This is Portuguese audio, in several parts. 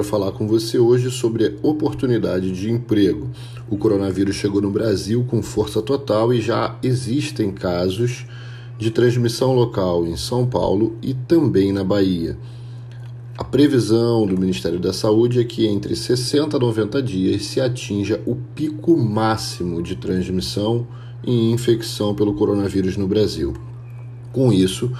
Quero falar com você hoje sobre oportunidade de emprego. O coronavírus chegou no Brasil com força total e já existem casos de transmissão local em São Paulo e também na Bahia. A previsão do Ministério da Saúde é que entre 60 a 90 dias se atinja o pico máximo de transmissão e infecção pelo coronavírus no Brasil. Com isso,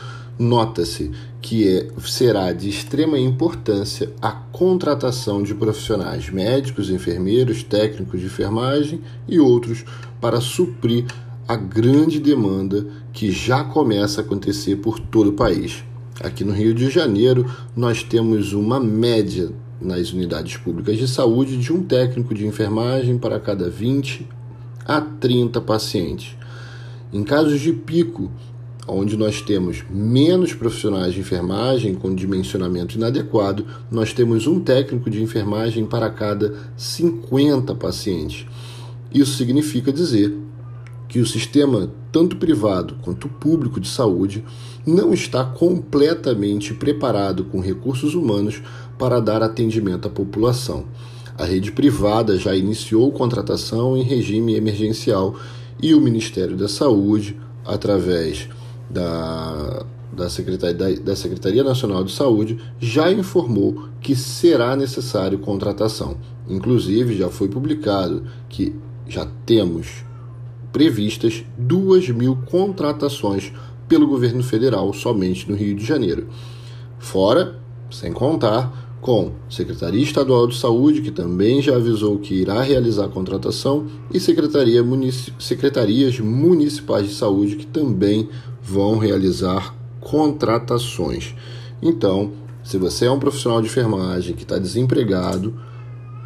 nota-se que é, será de extrema importância a contratação de profissionais médicos, enfermeiros, técnicos de enfermagem e outros para suprir a grande demanda que já começa a acontecer por todo o país. Aqui no Rio de Janeiro, nós temos uma média nas unidades públicas de saúde de um técnico de enfermagem para cada 20 a 30 pacientes. Em casos de pico, onde nós temos menos profissionais de enfermagem com dimensionamento inadequado, nós temos um técnico de enfermagem para cada 50 pacientes. Isso significa dizer que o sistema, tanto privado quanto público de saúde, não está completamente preparado com recursos humanos para dar atendimento à população. A rede privada já iniciou contratação em regime emergencial e o Ministério da Saúde, através da, da, Secretaria, da, da Secretaria Nacional de Saúde, já informou que será necessário contratação. Inclusive, já foi publicado que já temos previstas duas mil contratações pelo governo federal somente no Rio de Janeiro. Fora, sem contar, com Secretaria Estadual de Saúde, que também já avisou que irá realizar a contratação, e Secretaria Munici Secretarias Municipais de Saúde, que também vão realizar contratações. Então, se você é um profissional de enfermagem que está desempregado,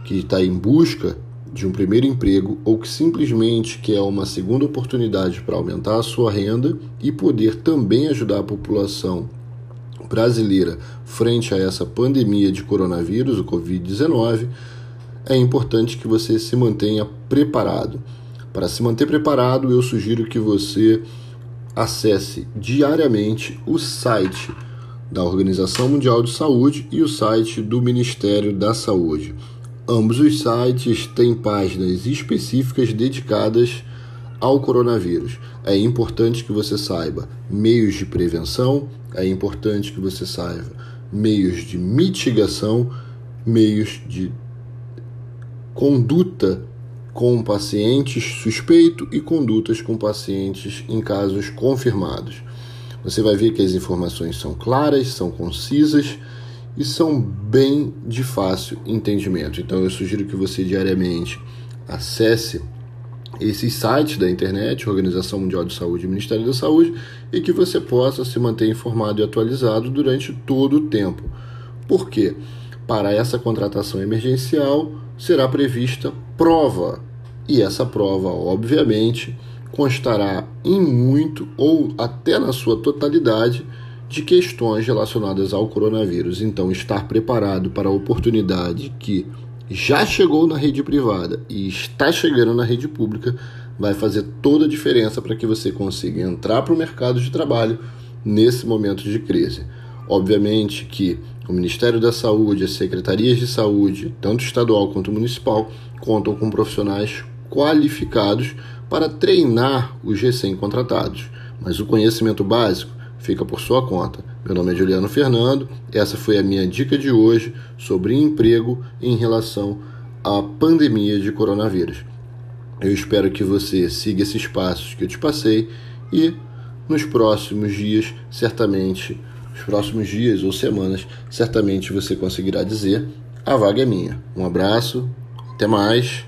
que está em busca de um primeiro emprego ou que simplesmente quer uma segunda oportunidade para aumentar a sua renda e poder também ajudar a população brasileira frente a essa pandemia de coronavírus, o Covid-19, é importante que você se mantenha preparado. Para se manter preparado, eu sugiro que você acesse diariamente o site da Organização Mundial de Saúde e o site do Ministério da Saúde. Ambos os sites têm páginas específicas dedicadas ao coronavírus. É importante que você saiba meios de prevenção, é importante que você saiba meios de mitigação, meios de conduta com pacientes suspeitos e condutas com pacientes em casos confirmados. Você vai ver que as informações são claras, são concisas e são bem de fácil entendimento. Então eu sugiro que você diariamente acesse esses sites da internet, Organização Mundial de Saúde e Ministério da Saúde, e que você possa se manter informado e atualizado durante todo o tempo. Por quê? Para essa contratação emergencial será prevista prova, e essa prova, obviamente, constará em muito ou até na sua totalidade de questões relacionadas ao coronavírus. Então, estar preparado para a oportunidade que já chegou na rede privada e está chegando na rede pública vai fazer toda a diferença para que você consiga entrar para o mercado de trabalho nesse momento de crise. Obviamente que o Ministério da Saúde, as secretarias de saúde, tanto estadual quanto municipal, contam com profissionais qualificados para treinar os recém-contratados. Mas o conhecimento básico fica por sua conta. Meu nome é Juliano Fernando, essa foi a minha dica de hoje sobre emprego em relação à pandemia de coronavírus. Eu espero que você siga esses passos que eu te passei e nos próximos dias, certamente, nos próximos dias ou semanas, certamente você conseguirá dizer: a vaga é minha. Um abraço, até mais